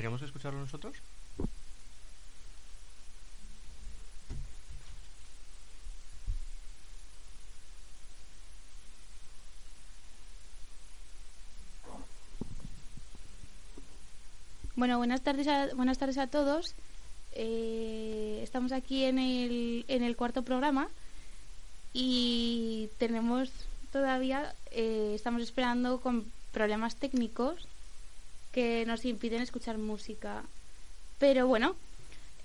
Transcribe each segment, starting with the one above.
¿Tendríamos que escucharlo nosotros? Bueno, buenas tardes a, buenas tardes a todos. Eh, estamos aquí en el, en el cuarto programa y tenemos todavía, eh, estamos esperando con problemas técnicos que nos impiden escuchar música. Pero bueno,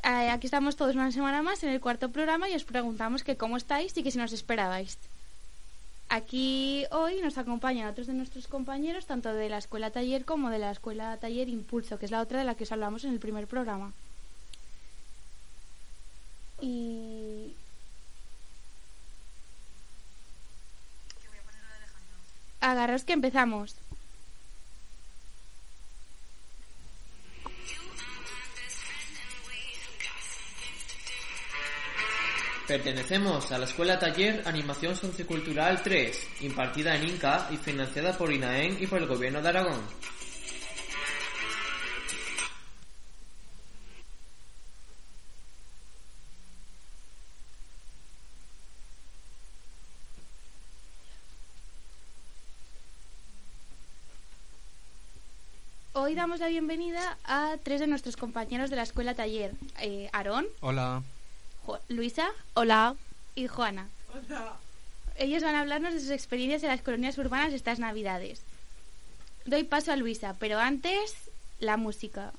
eh, aquí estamos todos una semana más en el cuarto programa y os preguntamos que cómo estáis y que si nos esperabais. Aquí hoy nos acompañan otros de nuestros compañeros, tanto de la Escuela Taller como de la Escuela Taller Impulso, que es la otra de la que os hablamos en el primer programa. Y. Agarraos que empezamos. Pertenecemos a la Escuela Taller Animación Sociocultural 3, impartida en Inca y financiada por INAEN y por el Gobierno de Aragón. Hoy damos la bienvenida a tres de nuestros compañeros de la Escuela Taller. Eh, Aarón, Hola. Jo- Luisa. Hola. Y Juana. Ellos van a hablarnos de sus experiencias en las colonias urbanas estas navidades. Doy paso a Luisa, pero antes la música.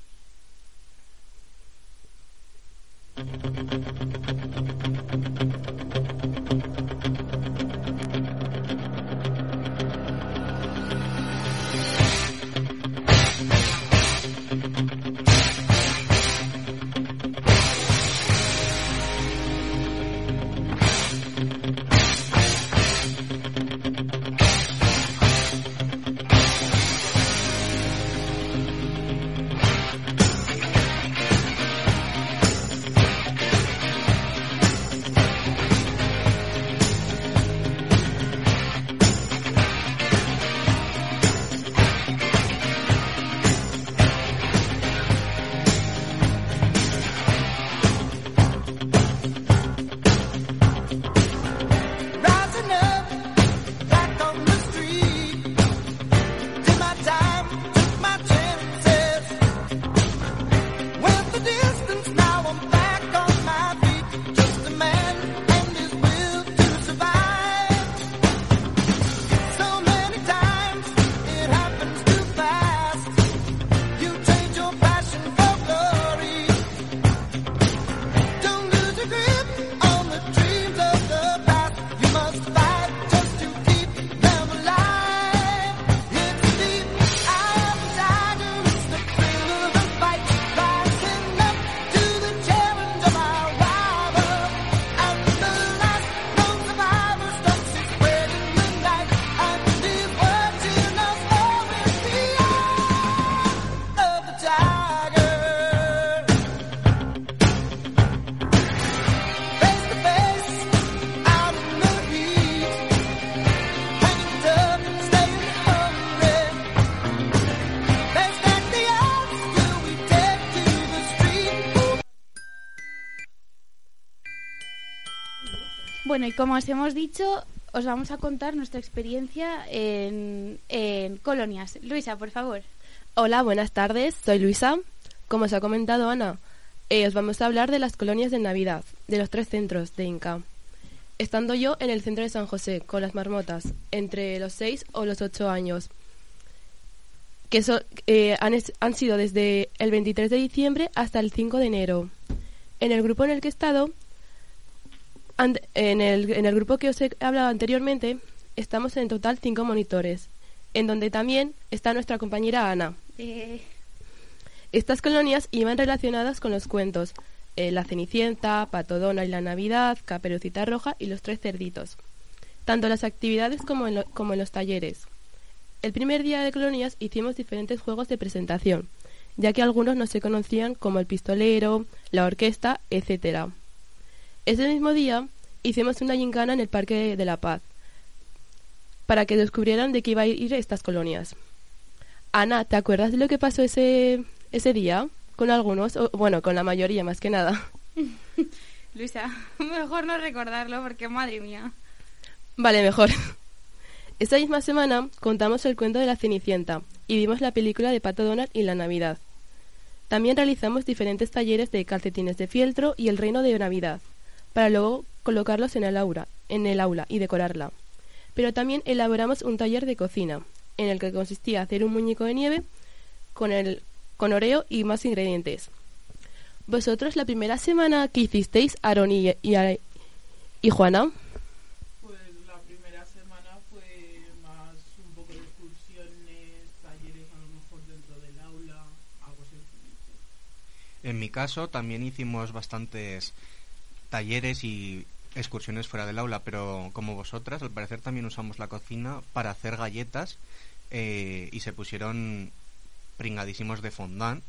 Bueno, y como os hemos dicho, os vamos a contar nuestra experiencia en, colonias. Luisa, por favor. Hola, buenas tardes. Soy Luisa. Como os ha comentado Ana, eh, os vamos a hablar de las colonias de Navidad, de los tres centros de Inca. Estando yo en el centro de San José, con las marmotas, entre los seis o los ocho años, que eh, han, han sido desde el 23 de diciembre hasta el 5 de enero. En el grupo en el que he estado, en el, en el grupo que os he hablado anteriormente, estamos en total cinco monitores, en donde también está nuestra compañera Ana. Eh, Estas colonias iban relacionadas con los cuentos eh, La Cenicienta, Pato Donald y la Navidad, Caperucita Roja y Los Tres Cerditos, tanto en las actividades como en, lo- como en los talleres. El primer día de colonias hicimos diferentes juegos de presentación, ya que algunos no se conocían como el pistolero, la orquesta, etc. Ese mismo día hicimos una gincana en el Parque de la Paz, para que descubrieran de qué iba a ir estas colonias. Ana, ¿te acuerdas de lo que pasó ese, ese día? Con algunos, o, bueno, con la mayoría más que nada. Luisa, mejor no recordarlo porque madre mía. Vale, mejor. Esta misma semana contamos el cuento de la Cenicienta y vimos la película de Pato Donald y la Navidad. También realizamos diferentes talleres de calcetines de fieltro y el reino de Navidad, para luego colocarlos en el aula, en el aula y decorarla. Pero también elaboramos un taller de cocina, en el que consistía hacer un muñeco de nieve con el con oreo y más ingredientes. Vosotros la primera semana que hicisteis, Aaron y, y, y Juana, Pues la primera semana fue más un poco de excursiones, talleres a lo mejor dentro del aula, algo sencillito. En mi caso también hicimos bastantes talleres y excursiones fuera del aula, pero como vosotras, al parecer también usamos la cocina para hacer galletas eh, y se pusieron pringadísimos de fondant.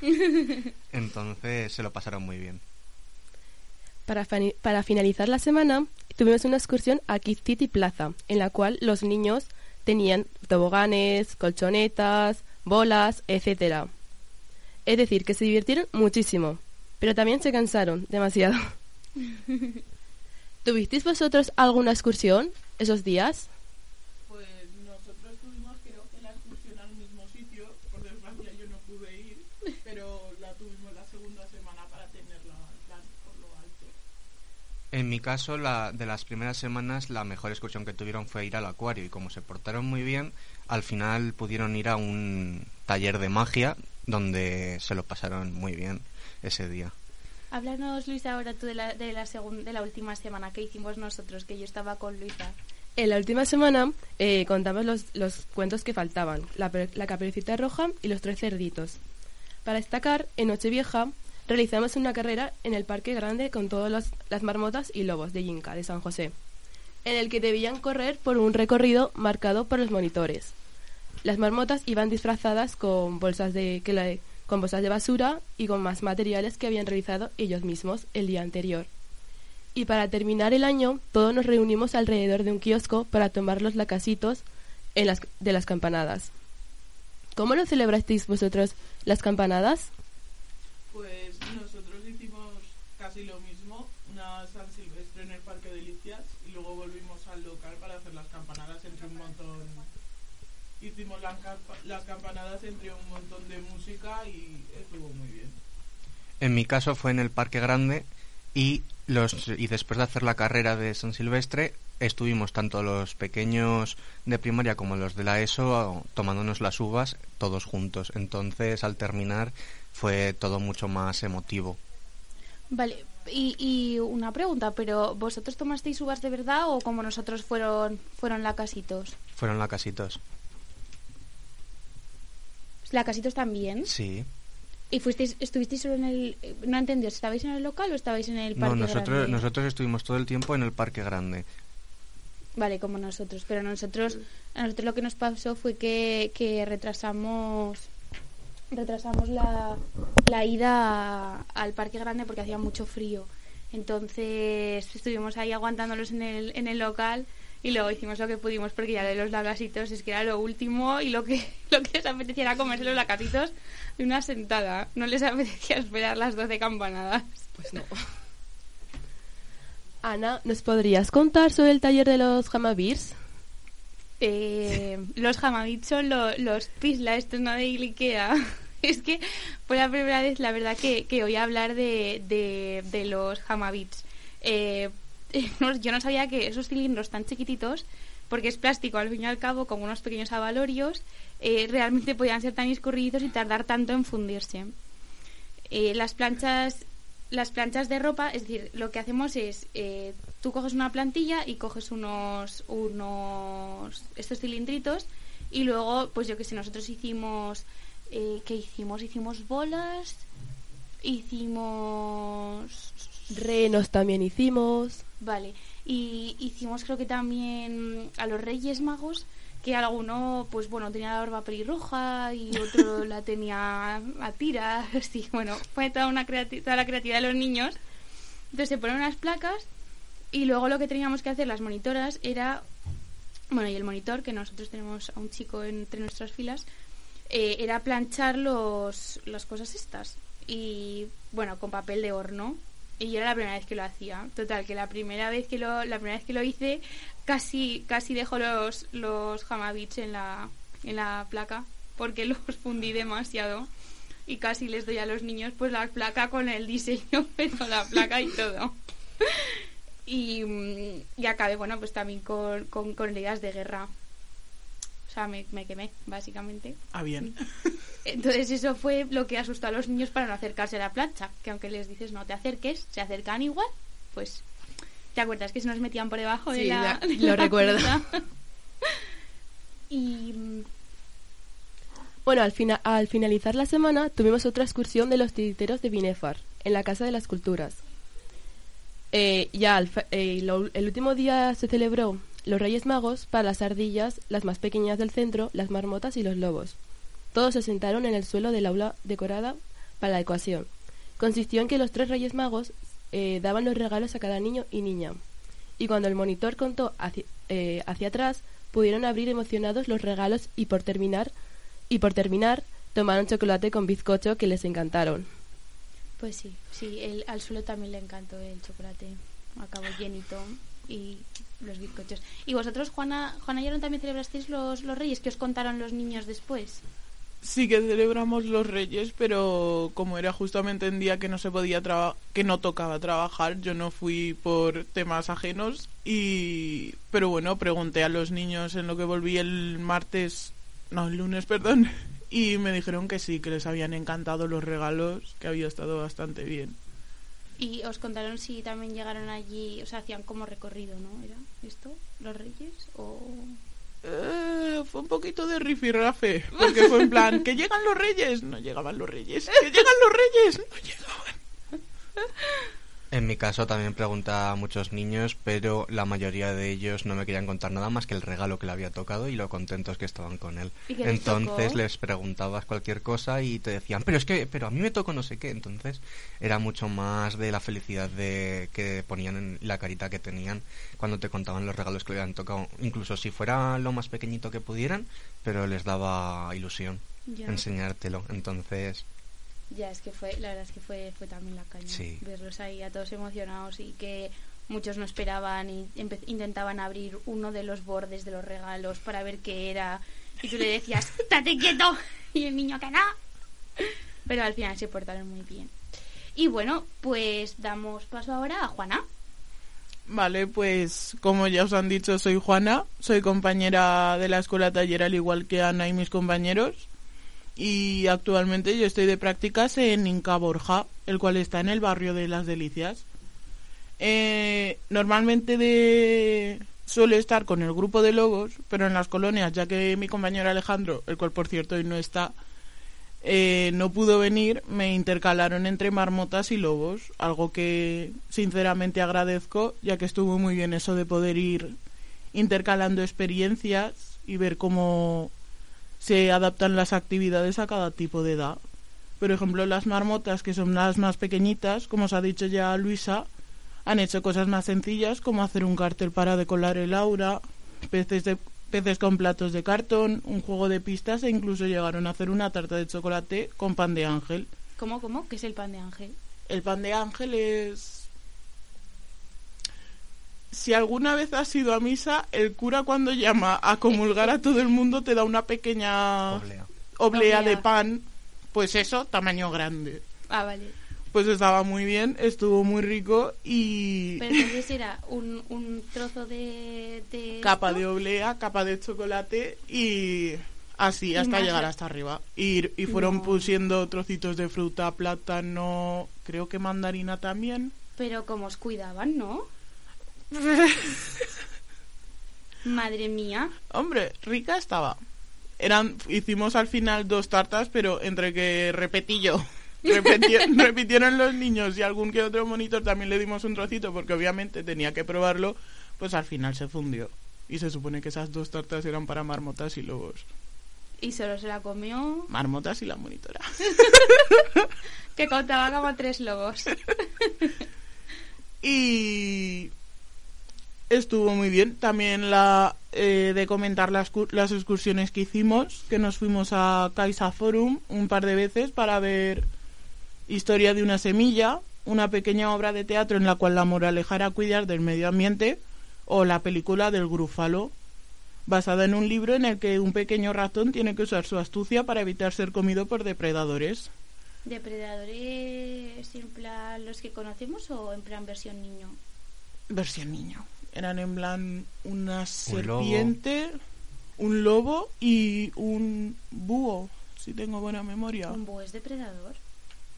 Entonces se lo pasaron muy bien. Para, para finalizar la semana, tuvimos una excursión a Kid City Plaza, en la cual los niños tenían toboganes, colchonetas, bolas, etcétera. Es decir, que se divirtieron muchísimo, pero también se cansaron demasiado. ¿Tuvisteis vosotros alguna excursión esos días? Pues nosotros tuvimos creo que la excursión al mismo sitio, por desgracia yo no pude ir, pero la tuvimos la segunda semana para tenerla en plan por lo alto. En mi caso, la, de las primeras semanas, la mejor excursión que tuvieron fue ir al acuario y como se portaron muy bien, al final pudieron ir a un taller de magia donde se lo pasaron muy bien ese día. Háblanos, Luisa, ahora tú de la, de la, segun- de la última semana que hicimos nosotros, que yo estaba con Luisa. En la última semana eh, contamos los, los cuentos que faltaban, la, la caperucita roja y los tres cerditos. Para destacar, en Nochevieja realizamos una carrera en el Parque Grande con todas las marmotas y lobos de Yinca, de San José, en el que debían correr por un recorrido marcado por los monitores. Las marmotas iban disfrazadas con bolsas de, que la- con bolsas de basura y con más materiales que habían realizado ellos mismos el día anterior. Y para terminar el año, todos nos reunimos alrededor de un kiosco para tomar los lacasitos en las, de las campanadas. ¿Cómo lo celebrasteis vosotros las campanadas? Pues nosotros hicimos casi lo mismo, una San Silvestre en el Parque Delicias y luego volvimos al local para hacer las campanadas entre un montón. Hicimos las, las campanadas entre un montón de música y estuvo muy bien. En mi caso fue en el Parque Grande y los y después de hacer la carrera de San Silvestre estuvimos tanto los pequeños de primaria como los de la ESO tomándonos las uvas todos juntos. Entonces al terminar fue todo mucho más emotivo. Vale, y, y una pregunta, pero ¿vosotros tomasteis uvas de verdad o como nosotros fueron, fueron lacasitos? Fueron lacasitos. ¿Lacasitos también? Sí. ¿Y fuisteis, estuvisteis solo en el... No entendí, ¿estabais en el local o estabais en el No, parque nosotros grande? nosotros estuvimos todo el tiempo en el Parque Grande. Vale, como nosotros, pero nosotros, a nosotros lo que nos pasó fue que, que retrasamos retrasamos la, la ida a- al parque grande porque hacía mucho frío. Entonces estuvimos ahí aguantándolos en el, en el local y luego hicimos lo que pudimos porque ya de los lacasitos es que era lo último y lo que, lo que les apetecía era comerse los lacasitos de una sentada. No les apetecía esperar las 12 campanadas. Pues no. Ana, ¿nos podrías contar sobre el taller de los Hamabirs? Eh, los Hamabits son lo- los pisla estos, ¿no? De Ikea. Es que fue la primera vez, la verdad, que, que oí hablar de, de, de los Hamabits. Eh, yo no sabía que esos cilindros tan chiquititos, porque es plástico al fin y al cabo, como unos pequeños avalorios, eh, realmente podían ser tan escurridizos y tardar tanto en fundirse. Eh, las planchas las planchas de ropa, es decir, lo que hacemos es, eh, tú coges una plantilla y coges unos, unos, estos cilindritos y luego, pues yo que sé, nosotros hicimos, eh, ¿qué hicimos? Hicimos bolas, hicimos, Renos también hicimos. Vale, y hicimos creo que también a los Reyes Magos, que alguno, pues bueno, tenía la barba pelirroja y otro la tenía a tiras, y bueno, fue toda, una creati- toda la creatividad de los niños. Entonces se ponen unas placas y luego lo que teníamos que hacer las monitoras era, bueno, y el monitor, que nosotros tenemos a un chico entre nuestras filas, eh, era planchar los, las cosas estas. Y bueno, con papel de horno. Y era la primera vez que lo hacía. Total, que la primera vez que lo, la primera vez que lo hice, casi, casi dejo los, los en la, en la placa, porque los fundí demasiado. Y casi les doy a los niños pues la placa con el diseño, pero la placa y todo. Y, mm, y acabé, bueno, pues también con, con, con de guerra. O sea, me, me quemé, básicamente. Ah, bien. Entonces eso fue lo que asustó a los niños para no acercarse a la plancha. Que aunque les dices no te acerques, se acercan igual, pues... ¿Te acuerdas que se nos metían por debajo de Sí, la... la- de lo la recuerdo. y... mm, Bueno, al, fina- al finalizar la semana tuvimos otra excursión de los titiriteros de Binefar, en la Casa de las Culturas. Eh, ya al fa- eh, lo- el último día se celebró los Reyes Magos para las ardillas, las más pequeñas del centro, las marmotas y los lobos. Todos se sentaron en el suelo del aula decorada para la ecuación. Consistió en que los tres Reyes Magos eh, daban los regalos a cada niño y niña. Y cuando el monitor contó hacia, eh, hacia atrás, pudieron abrir emocionados los regalos y por terminar, y por terminar, tomaron chocolate con bizcocho que les encantaron. Pues sí, sí, el, al suelo también le encantó el chocolate. Acabó llenito y los bizcochos. ¿Y vosotros, Juana, Juana y también celebrasteis los, los reyes? que os contaron los niños después? Sí que celebramos los Reyes, pero como era justamente en día que no se podía que no tocaba trabajar, yo no fui por temas ajenos y pero bueno, pregunté a los niños en lo que volví el martes, no, el lunes, perdón, y me dijeron que sí, que les habían encantado los regalos, que había estado bastante bien. Y os contaron si también llegaron allí, o sea, hacían como recorrido, ¿no? ¿Era esto? ¿Los reyes? ¿O...? Eh, fue un poquito de rifirrafe, porque fue en plan, que llegan los reyes, no llegaban los reyes, que llegan los reyes, no llegaban. En mi caso también preguntaba a muchos niños, pero la mayoría de ellos no me querían contar nada más que el regalo que le había tocado y lo contentos que estaban con él. ¿Y qué les Entonces tocó? les preguntabas cualquier cosa y te decían, pero es que, pero a mí me tocó no sé qué. Entonces era mucho más de la felicidad de que ponían en la carita que tenían cuando te contaban los regalos que le habían tocado, incluso si fuera lo más pequeñito que pudieran, pero les daba ilusión Ya. enseñártelo. Entonces Ya, es que fue, la verdad es que fue, fue también la caña. Sí. Verlos ahí a todos emocionados y que muchos no esperaban y intentaban abrir uno de los bordes de los regalos para ver qué era. Y tú le decías, ¡estate quieto! Y el niño que no. Pero al final se portaron muy bien. Y bueno, pues damos paso ahora a Juana. Vale, pues como ya os han dicho, soy Juana, soy compañera de la escuela taller al igual que Ana y mis compañeros. Y actualmente yo estoy de prácticas en Inca Borja, el cual está en el barrio de Las Delicias. Eh, normalmente de... suelo estar con el grupo de lobos, pero en las colonias, ya que mi compañero Alejandro, el cual por cierto hoy no está, eh, no pudo venir, me intercalaron entre marmotas y lobos, algo que sinceramente agradezco, ya que estuvo muy bien eso de poder ir intercalando experiencias y ver cómo se adaptan las actividades a cada tipo de edad. Por ejemplo, las marmotas, que son las más pequeñitas, como os ha dicho ya Luisa, han hecho cosas más sencillas como hacer un cartel para decorar el aura, peces, de, peces con platos de cartón, un juego de pistas e incluso llegaron a hacer una tarta de chocolate con pan de ángel. ¿Cómo, cómo? ¿Qué es el pan de ángel? El pan de ángel es... si alguna vez has ido a misa, el cura cuando llama a comulgar a todo el mundo te da una pequeña Oblea. oblea de pan, pues eso, tamaño grande. Ah, vale. Pues estaba muy bien, estuvo muy rico y Pero entonces era un, un trozo de... de capa esto. de oblea, capa de chocolate y así Y hasta llegar hasta arriba. Y, y fueron No. pusiendo trocitos de fruta, plátano, creo que mandarina también. Pero como os cuidaban, ¿no? Madre mía. Hombre, rica estaba. Eran, hicimos al final dos tartas, pero entre que repetí yo, repitieron los niños y algún que otro monitor también le dimos un trocito porque obviamente tenía que probarlo, pues al final se fundió. Y se supone que esas dos tartas eran para marmotas y lobos. Y solo se la comió Marmotas y la monitora. que contaba como tres lobos. Y estuvo muy bien. También la eh, de comentar las, las excursiones que hicimos, que nos fuimos a Caixa Forum un par de veces para ver Historia de una semilla, una pequeña obra de teatro en la cual la moraleja era cuidar del medio ambiente, o la película del Grúfalo, basada en un libro en el que un pequeño ratón tiene que usar su astucia para evitar ser comido por depredadores. ¿Depredadores en plan los que conocemos o en plan versión niño? versión niño. Eran en plan una Un lobo. serpiente, un lobo y un búho, si tengo buena memoria. ¿Un búho es depredador?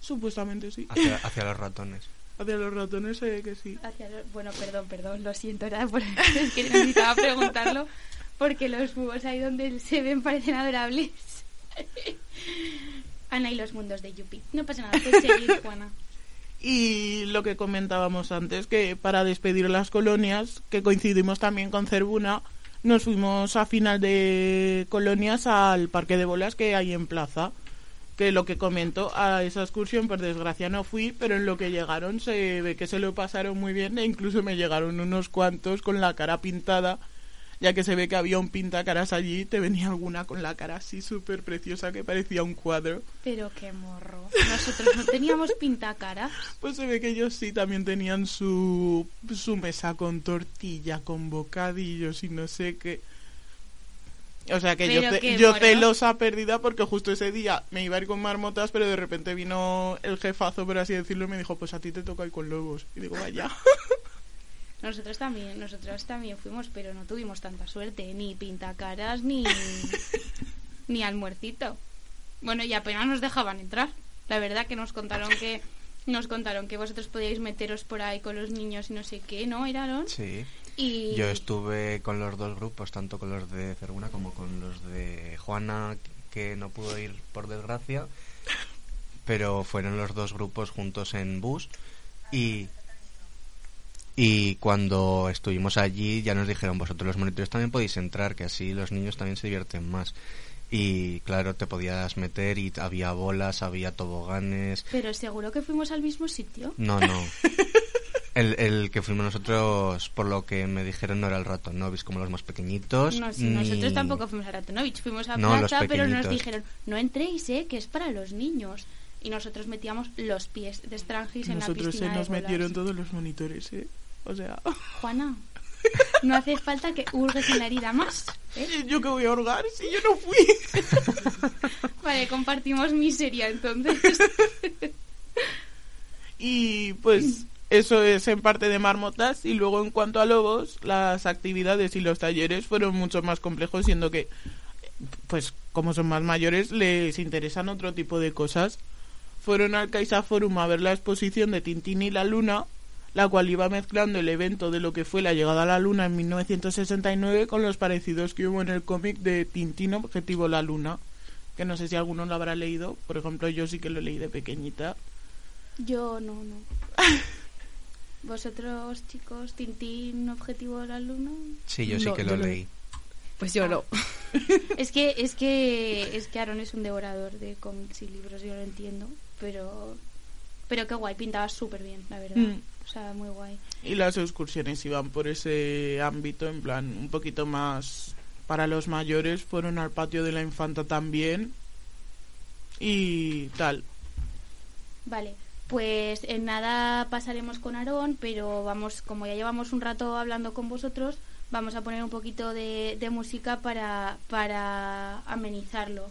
Supuestamente sí. Hacia, hacia los ratones. Hacia los ratones se ve que sí. Hacia lo- Bueno, perdón, perdón, lo siento, era por... es que necesitaba preguntarlo porque los búhos ahí donde se ven parecen adorables. Ana y los mundos de Yupi. No pasa nada, puedes seguir, Juana. Y lo que comentábamos antes, que para despedir las colonias, que coincidimos también con Cervuna, nos fuimos a final de colonias al parque de bolas que hay en plaza. Que lo que comento, a esa excursión, por desgracia no fui, pero en lo que llegaron se ve que se lo pasaron muy bien e incluso me llegaron unos cuantos con la cara pintada, ya que se ve que había un pintacaras allí, te venía alguna con la cara así súper preciosa que parecía un cuadro. Pero qué morro. Nosotros no teníamos pintacaras. Pues se ve que ellos sí también tenían su, su mesa con tortilla, con bocadillos y no sé qué. O sea que yo, Pero qué yo celosa perdida porque justo ese día me iba a ir con marmotas, pero de repente vino el jefazo, por así decirlo, y me dijo, pues a ti te toca ir con lobos. Y digo, vaya. Nosotros también, nosotros también fuimos, pero no tuvimos tanta suerte, ni pintacaras ni ni almuercito. Bueno, y apenas nos dejaban entrar. La verdad que nos contaron que nos contaron que vosotros podíais meteros por ahí con los niños y no sé qué, ¿no, Iraron? Sí. Y Yo estuve con los dos grupos, tanto con los de Cervuna como con los de Juana, que no pudo ir por desgracia, pero fueron los dos grupos juntos en bus y y cuando estuvimos allí ya nos dijeron vosotros los monitores también podéis entrar, que así los niños también se divierten más. Y claro, te podías meter y había bolas, había toboganes. pero seguro que fuimos al mismo sitio. No, no. El, el que fuimos nosotros, por lo que me dijeron, no era el ratón, ¿no? ¿Veis como los más pequeñitos? No, sí, ni- nosotros tampoco fuimos a Ratonovich, fuimos a No, Plaza, pero nos dijeron, no entréis, ¿eh? que es para los niños. Y nosotros metíamos los pies de Strangis en la Nosotros se piscina de nos bolas. metieron todos los monitores, ¿eh? O sea, Juana, no hace falta que hurgues en la herida más. ¿eh? ¿yo qué voy a hurgar si yo no fui? Vale, compartimos miseria entonces. Y pues eso es en parte de marmotas y luego en cuanto a lobos, las actividades y los talleres fueron mucho más complejos siendo que pues como son más mayores les interesan otro tipo de cosas. Fueron al Caixa Forum a ver la exposición de Tintín y la Luna, la cual iba mezclando el evento de lo que fue la llegada a la Luna en 1969 con los parecidos que hubo en el cómic de Tintín Objetivo la Luna, que no sé si alguno lo habrá leído, por ejemplo yo sí que lo leí de pequeñita. Yo no, no. Vosotros, chicos, Tintín, Objetivo la Luna. Sí, yo sí No, que lo leí. Pues yo no. Es que, es que, es que Aaron es un devorador de cómics y libros, yo lo entiendo, pero, pero qué guay, pintaba súper bien, la verdad. Mm. O sea, muy guay. Y las excursiones iban por ese ámbito, en plan, un poquito más para los mayores. Fueron al patio de la infanta también. Y tal. Vale, Pues en nada pasaremos con Aarón, pero vamos, como ya llevamos un rato hablando con vosotros, vamos a poner un poquito de, de música para, para amenizarlo.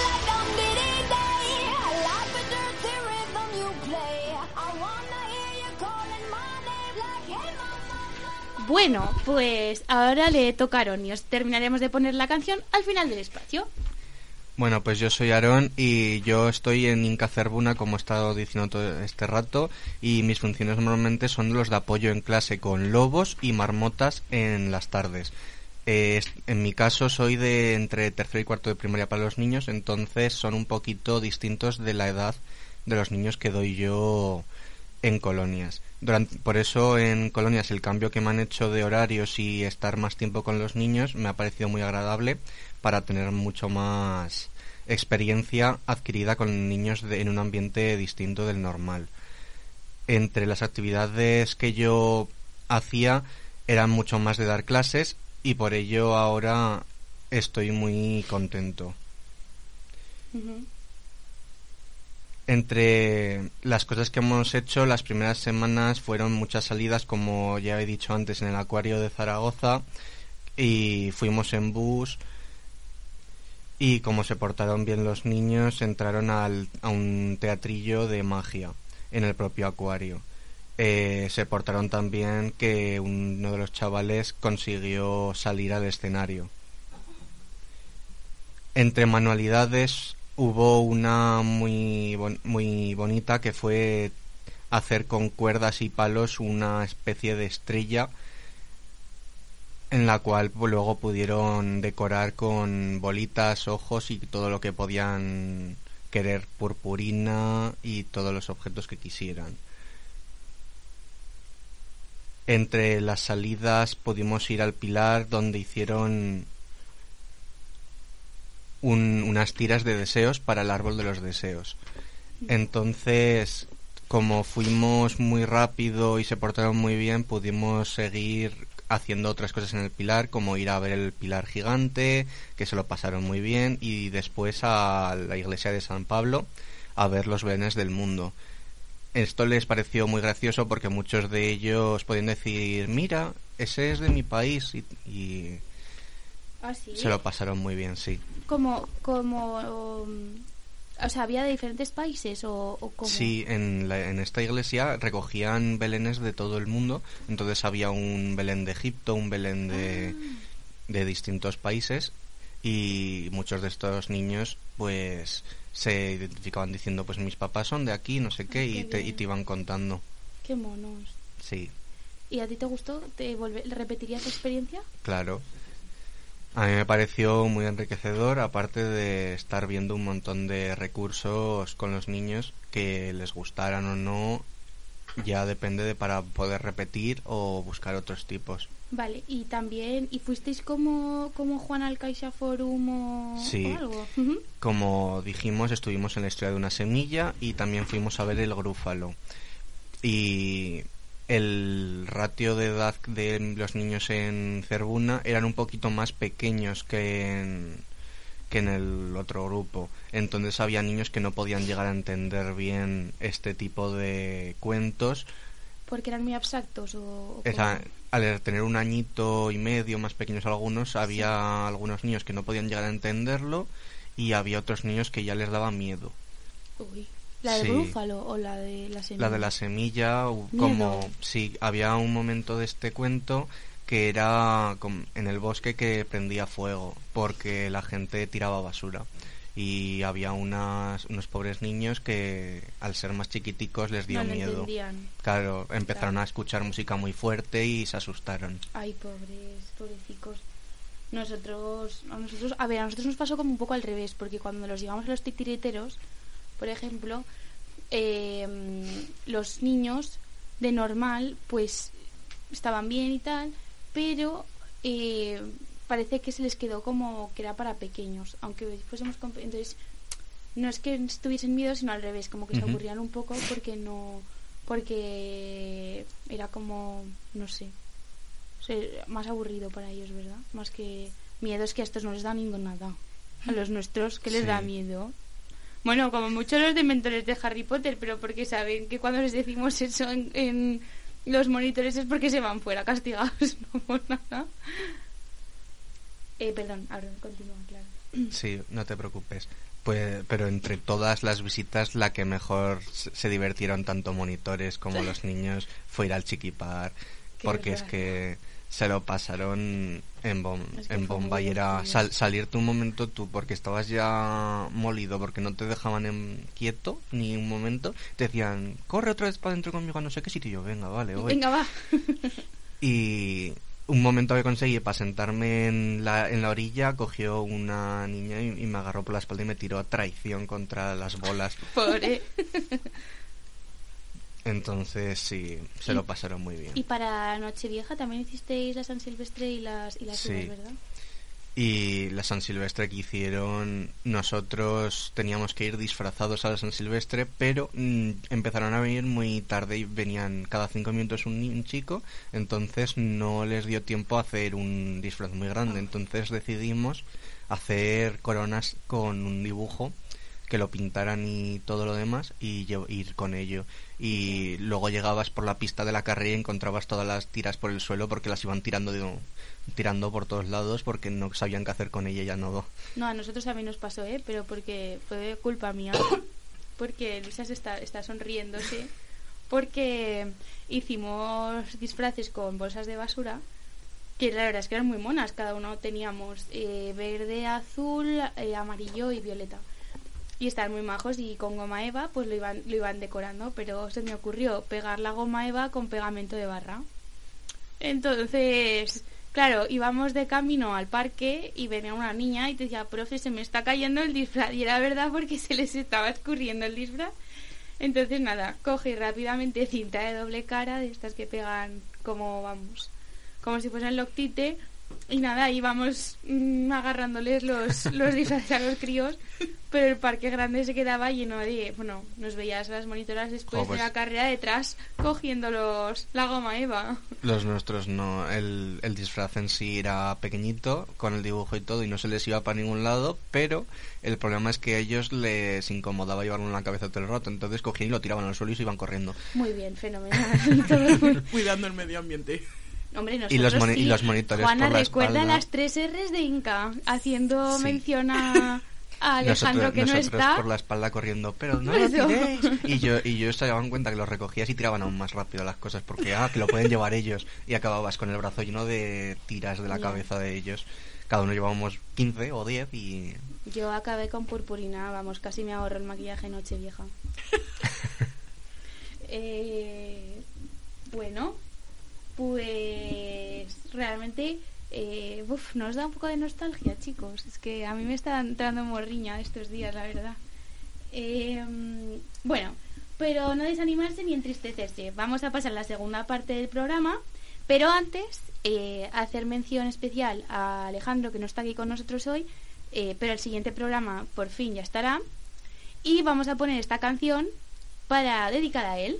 Bueno, pues ahora le toca a Aarón y os terminaremos de poner la canción al final del espacio. Bueno, pues yo soy Aarón y yo estoy en Inca Cerbuna, como he estado diciendo todo este rato, y mis funciones normalmente son los de apoyo en clase con lobos y marmotas en las tardes. Eh, en mi caso soy de entre tercero y cuarto de primaria para los niños, entonces son un poquito distintos de la edad de los niños que doy yo en colonias. Por eso en colonias el cambio que me han hecho de horarios y estar más tiempo con los niños me ha parecido muy agradable para tener mucho más experiencia adquirida con niños de- en un ambiente distinto del normal. Entre las actividades que yo hacía eran mucho más de dar clases y por ello ahora estoy muy contento. Entre las cosas que hemos hecho, las primeras semanas fueron muchas salidas, como ya he dicho antes, en el acuario de Zaragoza y fuimos en bus y como se portaron bien los niños, entraron al- a un teatrillo de magia en el propio acuario. Eh, se portaron tan bien que uno de los chavales consiguió salir al escenario. Entre manualidades hubo una muy, bon- muy bonita que fue hacer con cuerdas y palos una especie de estrella en la cual luego pudieron decorar con bolitas, ojos y todo lo que podían querer, purpurina y todos los objetos que quisieran. Entre las salidas pudimos ir al Pilar donde hicieron un- unas tiras de deseos para el árbol de los deseos. Entonces, como fuimos muy rápido y se portaron muy bien, pudimos seguir haciendo otras cosas en el pilar, como ir a ver el pilar gigante, que se lo pasaron muy bien, y después a la iglesia de San Pablo a ver los belenes del mundo. Esto les pareció muy gracioso porque muchos de ellos podían decir, mira, ese es de mi país, y, y Ah, sí. se lo pasaron muy bien, sí. Como, como, um, o sea, había de diferentes países o, o cómo? Sí, en, la- en esta iglesia recogían belenes de todo el mundo, entonces había un Belén de Egipto, un Belén de, de distintos países y muchos de estos niños pues se identificaban diciendo pues mis papás son de aquí, no sé qué, Ay, y qué te, y te iban contando. Qué monos. Sí, ¿Y a ti te gustó? ¿Te volve- repetirías la experiencia? claro. A mí me pareció muy enriquecedor, aparte de estar viendo un montón de recursos con los niños que les gustaran o no, ya depende de para poder repetir o buscar otros tipos. Vale, y también, ¿y fuisteis como, como Juan Alcaixa Forum o, Sí. o algo? Como dijimos, estuvimos en la historia de una semilla y también fuimos a ver el grúfalo. y el ratio de edad de los niños en Cerbuna eran un poquito más pequeños que en, que en el otro grupo. Entonces había niños que no podían llegar a entender bien este tipo de cuentos. Porque eran muy abstractos o... o Esa- cómo? al tener un añito y medio, más pequeños algunos, había algunos niños que no podían llegar a entenderlo y había otros niños que ya les daba miedo. Uy. ¿La de Sí. Brúfalo o la de la semilla? La de la semilla, Miedo. como si había un momento de este cuento que era en el bosque que prendía fuego porque la gente tiraba basura y había unas, unos pobres niños que al ser más chiquiticos les dio no miedo. entendían. Claro, empezaron a escuchar música muy fuerte y se asustaron. Ay, pobres, pobrecicos. Nosotros, a nosotros, a ver, a nosotros nos pasó como un poco al revés, porque cuando los llevamos a los titiriteros, por ejemplo, eh, los niños de normal, pues estaban bien y tal, pero eh, parece que se les quedó como que era para pequeños, aunque fuésemos entonces no es que estuviesen miedo, sino al revés, como que se aburrían un poco porque no, porque era como, no sé, se- más aburrido para ellos, ¿verdad? Más que miedo es que a estos no les da ningún nada. A los nuestros, ¿qué les da miedo? Bueno, como muchos los de mentores de Harry Potter, pero porque saben que cuando les decimos eso en, en los monitores es porque se van fuera castigados, no por nada. Eh, perdón, ahora continúa, claro. Sí, no te preocupes. Pues, pero entre todas las visitas, la que mejor se divirtieron tanto monitores como los niños fue ir al chiquipar, Qué porque es que se lo pasaron en, bom- Es que en bomba y era sal- salirte un momento tú porque estabas ya molido, porque no te dejaban en quieto ni un momento. Te decían, corre otra vez para adentro conmigo a no sé qué sitio. Y yo, venga, vale, voy. Venga, va. Y un momento que conseguí para sentarme en la, en la orilla, cogió una niña y, y me agarró por la espalda y me tiró a traición contra las bolas. Pobre. Entonces sí, se lo pasaron muy bien. Y para Nochevieja también hicisteis la San Silvestre y las, y las Sí. uvas, ¿verdad? Y la San Silvestre que hicieron, nosotros teníamos que ir disfrazados a la San Silvestre, pero mm, empezaron a venir muy tarde y venían cada cinco minutos un, un chico, entonces no les dio tiempo a hacer un disfraz muy grande. Entonces decidimos hacer coronas con un dibujo que lo pintaran y todo lo demás y ir con ello. Y luego llegabas por la pista de la carrera y encontrabas todas las tiras por el suelo porque las iban tirando de, tirando por todos lados porque no sabían qué hacer con ella ya no. No, a nosotros también nos pasó, ¿eh? Pero porque fue culpa mía. Porque Luisa se está, está sonriéndose. Porque hicimos disfraces con bolsas de basura. Que la verdad es que eran muy monas. Cada uno teníamos eh, verde, azul, eh, amarillo y violeta. Y estaban muy majos y con goma eva pues lo iban, lo iban decorando. Pero se me ocurrió pegar la goma eva con pegamento de barra. Entonces, claro, íbamos de camino al parque y venía una niña y te decía, profe, se me está cayendo el disfraz. Y era verdad porque se les estaba escurriendo el disfraz. Entonces, nada, cogí rápidamente cinta de doble cara, de estas que pegan como, vamos, como si fuesen loctite. Y nada, íbamos mm, agarrándoles los, los disfraces a los críos, pero el parque grande se quedaba lleno de... Bueno, nos veías a las monitoras después Jo, pues- de la carrera detrás cogiendo los, la goma eva. Los nuestros no, el, el disfraz en sí era pequeñito, con el dibujo y todo, y no se les iba para ningún lado, pero el problema es que a ellos les incomodaba llevarlo en la cabeza todo el rato, entonces cogían y lo tiraban al suelo y se iban corriendo. Muy bien, fenomenal. Todo Cuidando el medio ambiente. Hombre, Y los moni- y sí. los monitores Juana por la recuerda espalda. las tres R's de Inca, haciendo Sí. mención a, a Alejandro Nosotros, que no nosotros está. por la espalda corriendo, pero no lo tiréis. Y yo, y yo se daban cuenta que los recogías y tiraban aún más rápido las cosas, porque ah, que lo pueden llevar ellos. Y acababas con el brazo lleno de tiras de la cabeza de ellos. Cada uno llevábamos 15 o 10 y Yo acabé con purpurina, vamos, casi me ahorro el maquillaje noche vieja. eh, bueno, pues realmente eh, nos da un poco de nostalgia, chicos. Es que a mí me está entrando morriña estos días, la verdad. Eh, bueno, pero no desanimarse ni entristecerse. Vamos a pasar a la segunda parte del programa, pero antes eh, hacer mención especial a Alejandro, que no está aquí con nosotros hoy, eh, pero el siguiente programa por fin ya estará. Y vamos a poner esta canción para dedicada a él.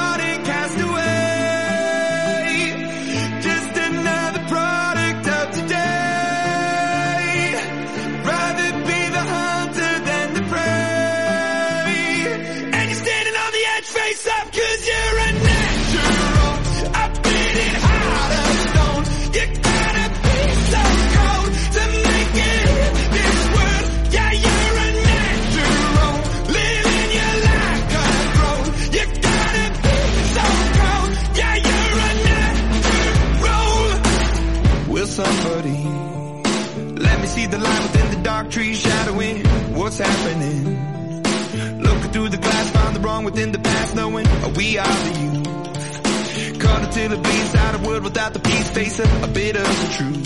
happening? Looking through the glass, find the wrong within the past, knowing we are the youth. Caught until it bleeds out of world without the peace, face a, a bit of the truth,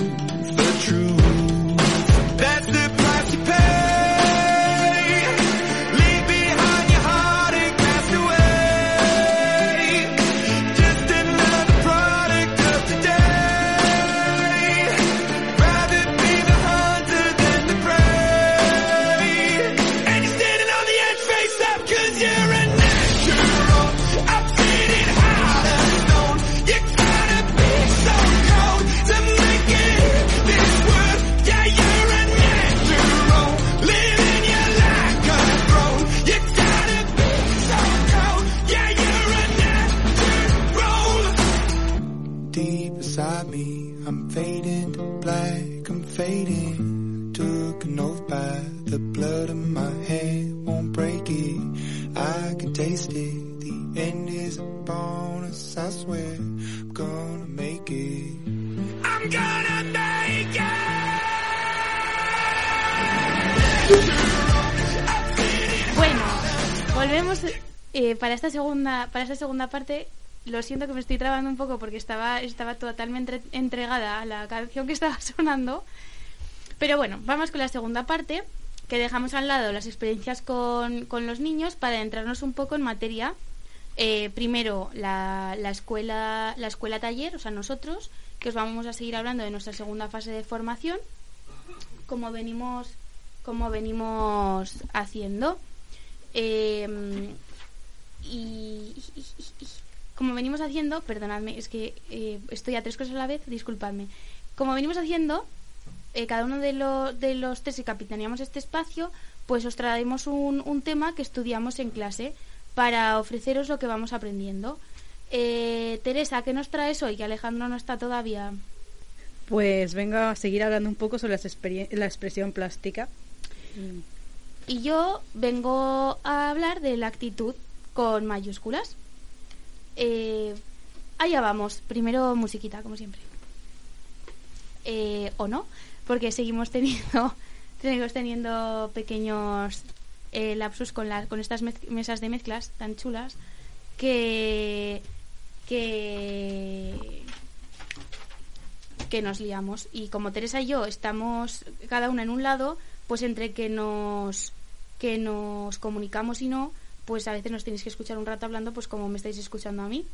the truth. That's the para esta segunda para esta segunda parte. Lo siento que me estoy trabando un poco porque estaba estaba totalmente entregada a la canción que estaba sonando. Pero bueno, vamos con la segunda parte, que dejamos al lado las experiencias con, con los niños para entrarnos un poco en materia. Eh, primero, la, la escuela la escuela taller, o sea, nosotros, que os vamos a seguir hablando de nuestra segunda fase de formación, como venimos, como venimos haciendo. Eh, y, como venimos haciendo, perdonadme, es que eh, estoy a tres cosas a la vez, disculpadme. Como venimos haciendo, eh, cada uno de, lo- de los tres que capitaneamos este espacio, pues os traemos un, un tema que estudiamos en clase para ofreceros lo que vamos aprendiendo. Eh, Teresa, ¿qué nos traes hoy? Que Alejandro no está todavía. Pues vengo a seguir hablando un poco sobre las la expresión plástica. Y yo vengo a hablar de la actitud con mayúsculas. Eh, allá vamos. Primero musiquita, como siempre. Eh, o no, porque seguimos teniendo, seguimos teniendo pequeños eh, lapsus con, las con estas mesas de mezclas tan chulas que, que, que nos liamos. Y como Teresa y yo estamos cada una en un lado, pues entre que nos, que nos comunicamos y no, pues a veces nos tenéis que escuchar un rato hablando, pues como me estáis escuchando a mí.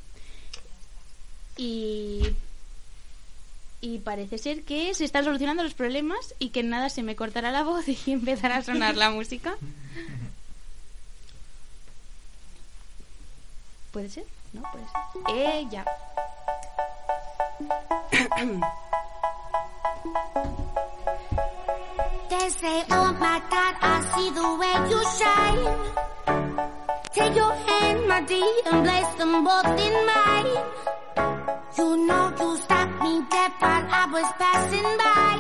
Y, y parece ser que se están solucionando los problemas y que nada se me cortará la voz y empezará a sonar la música. ¿Puede ser? ¿No? Puede ser. Eh, ya. Take your hand, my dear, and place them both in mine. You know you stopped me dead while I was passing by.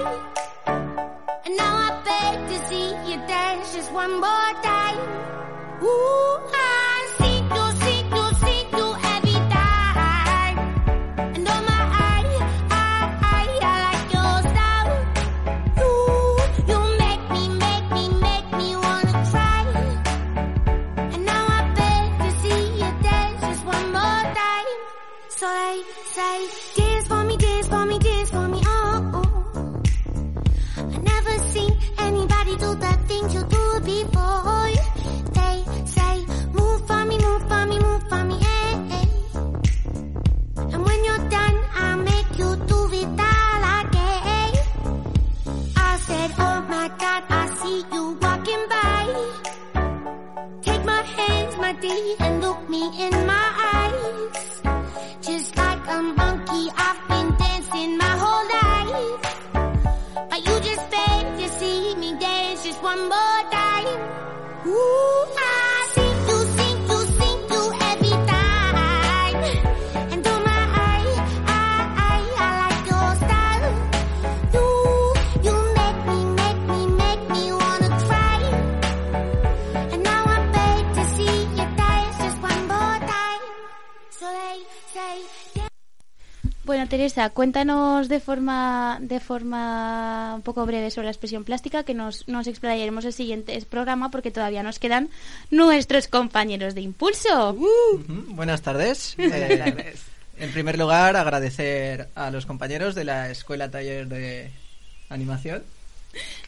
And now I beg to see you dance just one more time. Ooh, I Teresa, cuéntanos de forma, de forma un poco breve sobre la expresión plástica, que nos, nos explayaremos el siguiente programa porque todavía nos quedan nuestros compañeros de impulso. Ujú, Buenas tardes. Eh, en primer lugar, agradecer a los compañeros de la Escuela Taller de Animación.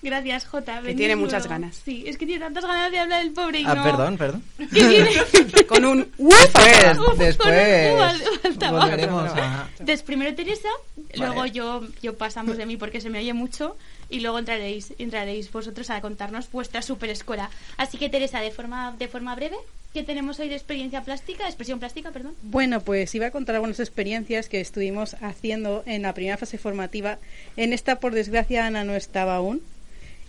Gracias, Jota. Que tiene muchas luego. ganas. Sí, es que tiene tantas ganas de hablar el pobre y Ah, no. perdón, perdón. ¿Qué tiene? Con un Después, Uf, después con un uf al- faltaba. volveremos a... Entonces, primero Teresa, luego Vale. yo, yo pasamos de mí porque se me oye mucho y luego entraréis, entraréis vosotros a contarnos vuestra super escuela. Así que Teresa, de forma, de forma breve, ¿qué tenemos hoy de experiencia plástica? Expresión plástica, perdón. Bueno, pues iba a contar algunas experiencias que estuvimos haciendo en la primera fase formativa. En esta, por desgracia, Ana no estaba aún.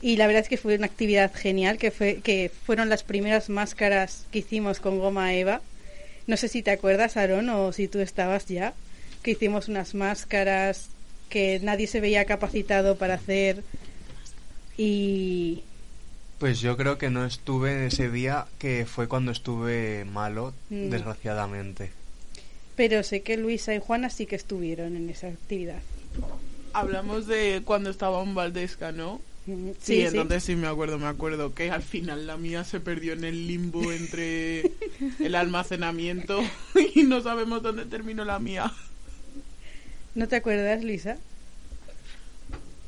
Y la verdad es que fue una actividad genial, que, fue, que fueron las primeras máscaras que hicimos con goma Eva. No sé si te acuerdas, Aaron, o si tú estabas ya, que hicimos unas máscaras que nadie se veía capacitado para hacer. Y Pues yo creo que no estuve ese día, que fue cuando estuve malo, Mm. desgraciadamente. pero sé que Luisa y Juana sí que estuvieron en esa actividad. Hablamos de cuando estaba en Valdesca, ¿no? Mm, Sí, entonces sí me acuerdo, me acuerdo que al final la mía se perdió en el limbo entre el almacenamiento y no sabemos dónde terminó la mía. ¿No te acuerdas, Lisa?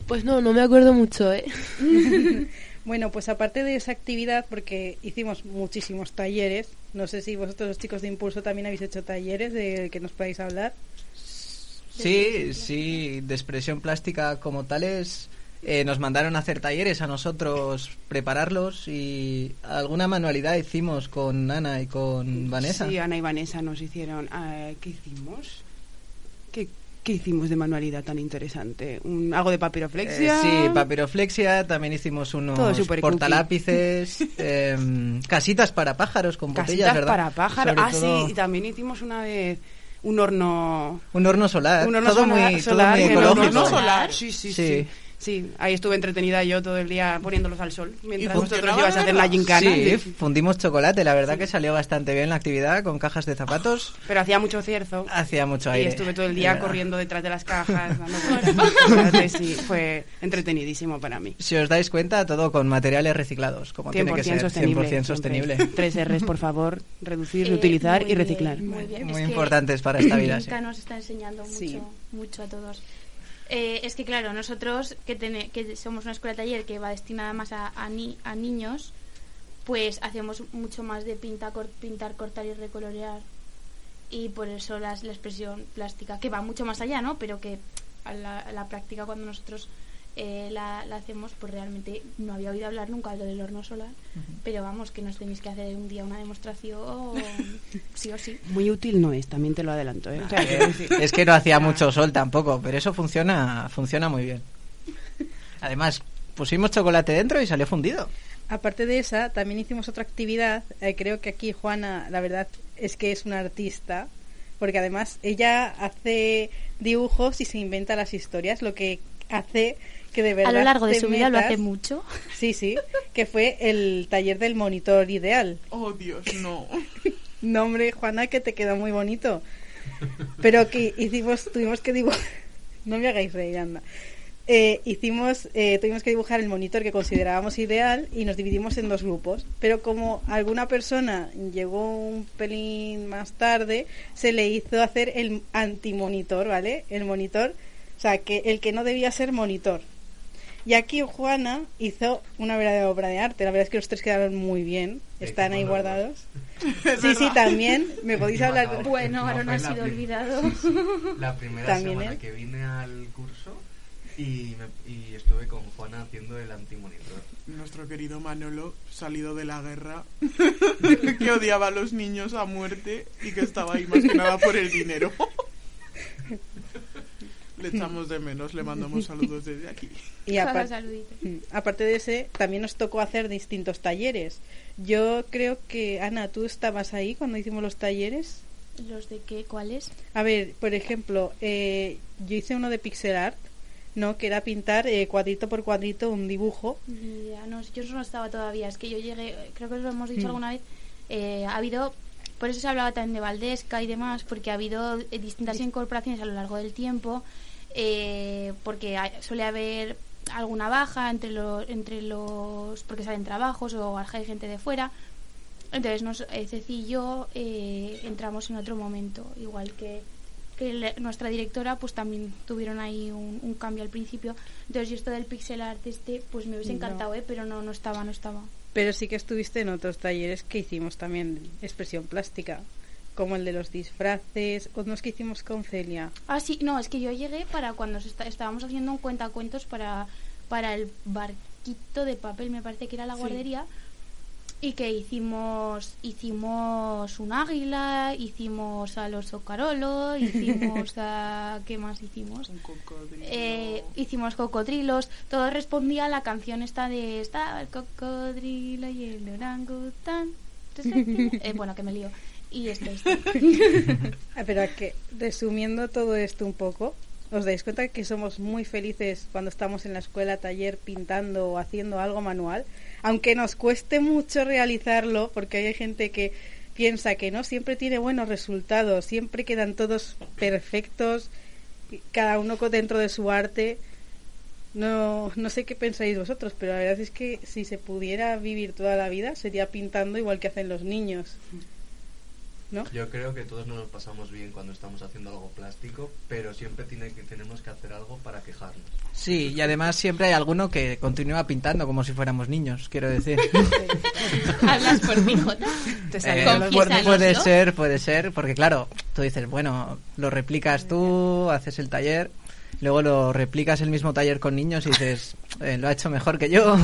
Pues no, no me acuerdo mucho, ¿eh? Bueno, pues aparte de esa actividad, porque hicimos muchísimos talleres, no sé si vosotros los chicos de Impulso también habéis hecho talleres de que nos podáis hablar. Sí, sí, de expresión plástica como tales. eh, nos mandaron a hacer talleres a nosotros, prepararlos y alguna manualidad hicimos con Ana y con Vanessa. Sí, Ana y Vanessa nos hicieron. ah, ¿Qué hicimos? ¿Qué, qué hicimos de manualidad tan interesante? Un, algo de Eh, papiroflexia. sí, papiroflexia, también hicimos unos portalápices, em, casitas para pájaros con botellas, Casitas ¿verdad? para pájaros. Sobre Ah, todo sí, y también hicimos una vez un horno. Un horno solar, Un horno todo, solar, muy, todo solar, muy ¿el ecológico. horno solar? Sí, sí, Sí. sí. Sí, ahí estuve entretenida yo todo el día poniéndolos al sol mientras ¿Y vosotros ibas a hacer la gincana. Sí, fundimos chocolate, la verdad que salió bastante bien la actividad con cajas de zapatos. Pero hacía mucho cierzo. Hacía mucho Y aire. estuve todo el día corriendo detrás de las cajas, dando vueltas. Entonces, sí, fue entretenidísimo para mí. Si os dais cuenta, todo con materiales reciclados, como tiene que 100% ser, sostenible. 100% sostenible. Tres R's, por favor. Reducir, Eh, reutilizar y bien, reciclar. muy bien. Muy importantes para esta vida, sí. Inca nos está enseñando mucho, Sí. mucho a todos. Eh, es que claro, nosotros que, tene- que somos una escuela taller que va destinada más a, a, ni- a niños, pues hacemos mucho más de pinta, cor- pintar, cortar y recolorear. Y por eso las- la expresión plástica, que va mucho más allá, ¿no? Pero que la, a la práctica cuando nosotros eh, la, la hacemos, pues realmente no había oído hablar nunca de lo del horno solar. Pero vamos, que nos tenéis que hacer un día una demostración, sí o sí. Muy útil no es, también te lo adelanto. ¿eh? Decir- es que no hacía mucho sol tampoco, pero eso funciona, funciona muy bien. Además, pusimos chocolate dentro y salió fundido. Aparte de esa, también hicimos otra actividad. eh, creo que aquí Juana, la verdad es que es una artista, porque además ella hace dibujos y se inventa las historias, lo que hace que de verdad. a lo largo de su vida lo hace mucho. Sí, sí, que fue el taller del monitor ideal. Oh, Dios, no. Nombre, Juana, que te quedó muy bonito. Pero que hicimos, tuvimos que dibujar. No me hagáis reír, anda. Eh, hicimos, eh, tuvimos que dibujar el monitor que considerábamos ideal y nos dividimos en dos grupos. Pero como alguna persona llegó un pelín más tarde, se le hizo hacer el antimonitor, ¿vale? El monitor, o sea, que el que no debía ser monitor. Y aquí Juana hizo una verdadera obra de arte. La verdad es que los tres quedaron muy bien. Están ahí guardados. Sí, sí, también. Me podéis hablar. Bueno, ahora no ha sido olvidado. La primera También, semana que vine al curso Y, me- y estuve con Juana haciendo el antimonitor. Nuestro querido Manolo, salido de la guerra, que odiaba a los niños a muerte y que estaba ahí más que nada por el dinero. Le echamos de menos, le mandamos saludos desde aquí. Y apar- Saluditos. Mm, aparte de ese, también nos tocó hacer distintos talleres. Yo creo que, Ana, tú estabas ahí cuando hicimos los talleres. ¿Los de qué? ¿Cuáles? A ver, por ejemplo, eh, yo hice uno de pixel art, ¿no? Que era pintar eh, cuadrito por cuadrito un dibujo. Idea, no, yo no estaba todavía. Es que yo llegué, creo que os lo hemos dicho Mm. alguna vez. eh, ha habido, por eso se hablaba también de Valdesca y demás, porque ha habido eh, distintas incorporaciones a lo largo del tiempo. Eh, porque hay- suele haber alguna baja entre los, entre los, porque salen trabajos o hay gente de fuera. Entonces, nos, Ceci y yo eh, entramos en otro momento, igual que, que le- nuestra directora, pues también tuvieron ahí un, un cambio al principio. Entonces, yo esto del pixel art este, pues me hubiese No. encantado, ¿eh? pero no, no estaba, no estaba. Pero sí que estuviste en otros talleres que hicimos también expresión plástica, como el de los disfraces, o unos que hicimos con Celia. Ah, sí, no, es que yo llegué para cuando está- estábamos haciendo un cuentacuentos para, para el barquito de papel, me parece que era la Sí. guardería, y que hicimos hicimos un águila, hicimos al oso Carolo, hicimos a... ¿qué más hicimos? Un cocodrilo. Eh, hicimos cocodrilos, todo respondía a la canción esta de estaba el cocodrilo y el orangután. Eh, bueno, que me lío. Y esto, esto. Ah, Pero que, resumiendo todo esto un poco, ¿os dais cuenta que somos muy felices cuando estamos en la escuela, taller, pintando o haciendo algo manual? Aunque nos cueste mucho realizarlo, porque hay gente que piensa que no siempre tiene buenos resultados, siempre quedan todos perfectos, cada uno dentro de su arte. No, no sé qué pensáis vosotros, pero la verdad es que si se pudiera vivir toda la vida sería pintando igual que hacen los niños. ¿No? Yo creo que todos nos lo pasamos bien cuando estamos haciendo algo plástico, pero siempre tiene que, tenemos que hacer algo para quejarnos. Sí, y además siempre hay alguno que continúa pintando como si fuéramos niños, quiero decir. Hablas por mí, Eh, salieron los pu- Confiésanoslo. puede ser, puede ser, porque claro, tú dices, bueno, lo replicas tú, haces el taller, luego lo replicas el mismo taller con niños y dices, eh, lo ha hecho mejor que yo.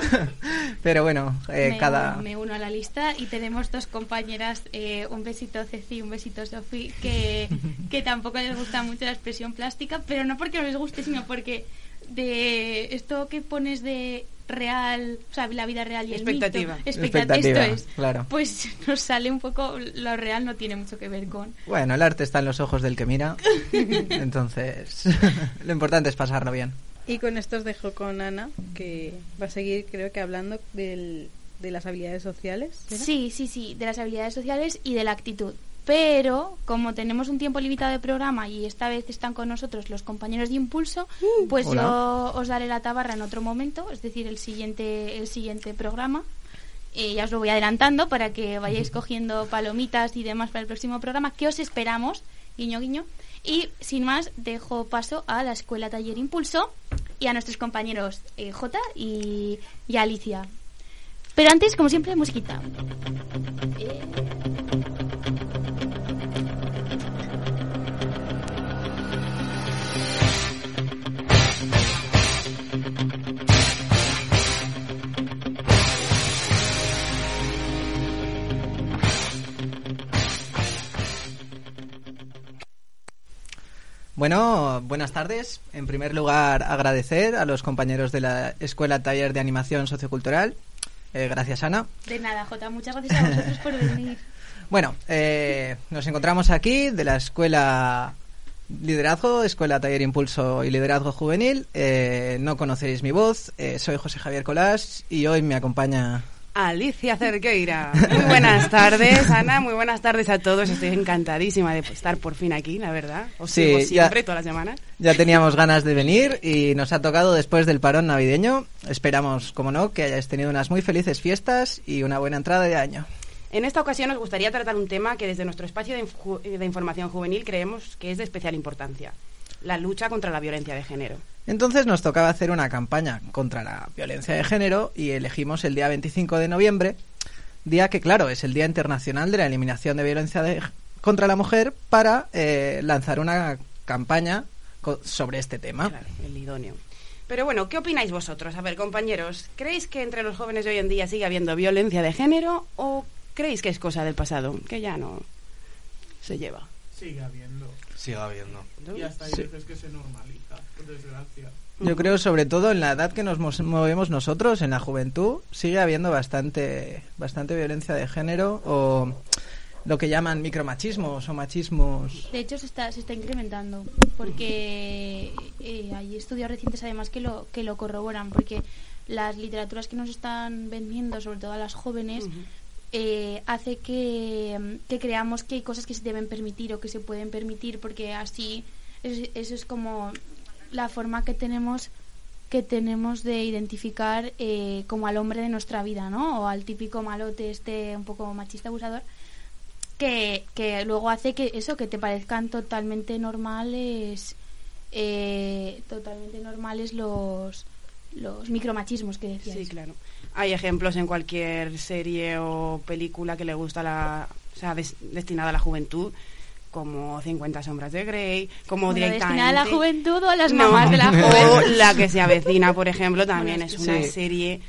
Pero bueno, eh, me, cada... me uno a la lista y tenemos dos compañeras, eh, un besito Ceci, un besito Sofi, que, que tampoco les gusta mucho la expresión plástica, pero no porque no les guste, sino porque de esto que pones de real, o sea, la vida real y el mito, Expectativa. expecta- Expectativa, esto es, claro. pues nos sale un poco, lo real no tiene mucho que ver con... Bueno, el arte está en los ojos del que mira, entonces lo importante es pasarlo bien. Y con esto os dejo con Ana, que va a seguir, creo que, hablando del, de las habilidades sociales. Sí, sí, sí, de las habilidades sociales y de la actitud. Pero como tenemos un tiempo limitado de programa y esta vez están con nosotros los compañeros de Impulso, pues hola. yo os daré la tabarra en otro momento, es decir, el siguiente el siguiente programa. Y ya os lo voy adelantando para que vayáis cogiendo palomitas y demás para el próximo programa, que os esperamos, guiño guiño. Y sin más, dejo paso a la Escuela Taller Impulso y a nuestros compañeros eh, J y, y Alicia. Pero antes, como siempre, musiquita. Eh, Bueno, buenas tardes. En primer lugar, agradecer a los compañeros de la Escuela Taller de Animación Sociocultural. Eh, gracias, Ana. de nada, Jota, muchas gracias a vosotros por venir. Bueno, eh, nos encontramos aquí de la Escuela Liderazgo, Escuela Taller Impulso y Liderazgo Juvenil. Eh, no conocéis mi voz, eh, soy José Javier Colás y hoy me acompaña... Alicia Cerqueira. Muy buenas tardes, Ana. Muy buenas tardes a todos. Estoy encantadísima de estar por fin aquí, la verdad. Os Sí, sigo ya- siempre, todas las semanas. Ya teníamos ganas de venir y nos ha tocado después del parón navideño. Esperamos, como no, que hayáis tenido unas muy felices fiestas y una buena entrada de año. En esta ocasión nos gustaría tratar un tema que desde nuestro espacio de información juvenil creemos que es de especial importancia. La lucha contra la violencia de género. Entonces nos tocaba hacer una campaña contra la violencia de género y elegimos el día 25 de noviembre, día que claro es el Día Internacional de la Eliminación de Violencia de- contra la Mujer, para eh, lanzar una campaña sobre este tema. Claro, el idóneo. Pero bueno, ¿qué opináis vosotros? A ver, compañeros, ¿creéis que entre los jóvenes de hoy en día sigue habiendo violencia de género o creéis que es cosa del pasado, que ya no se lleva? Sigue habiendo. Sigue habiendo. Y hasta hay Sí. veces que se normaliza. Yo creo, sobre todo en la edad que nos mos- movemos nosotros, en la juventud, sigue habiendo bastante, bastante violencia de género o lo que llaman micromachismos o machismos. De hecho, se está, se está incrementando, porque eh, hay estudios recientes además que lo, que lo corroboran, porque las literaturas que nos están vendiendo, sobre todo a las jóvenes, eh, hace que, que creamos que hay cosas que se deben permitir o que se pueden permitir, porque así es- eso es como la forma que tenemos que tenemos de identificar eh, como al hombre de nuestra vida, ¿no? O al típico malote este un poco machista abusador que, que luego hace que eso que te parezcan totalmente normales eh, totalmente normales los los micromachismos que decías Sí, claro. Hay ejemplos en cualquier serie o película que le gusta la, o sea, des- destinada a la juventud, como 50 sombras de Grey, como Bueno, directamente a la juventud o a las No, mamás de la o juventud la que se avecina, por ejemplo, también Bueno, es sí. una serie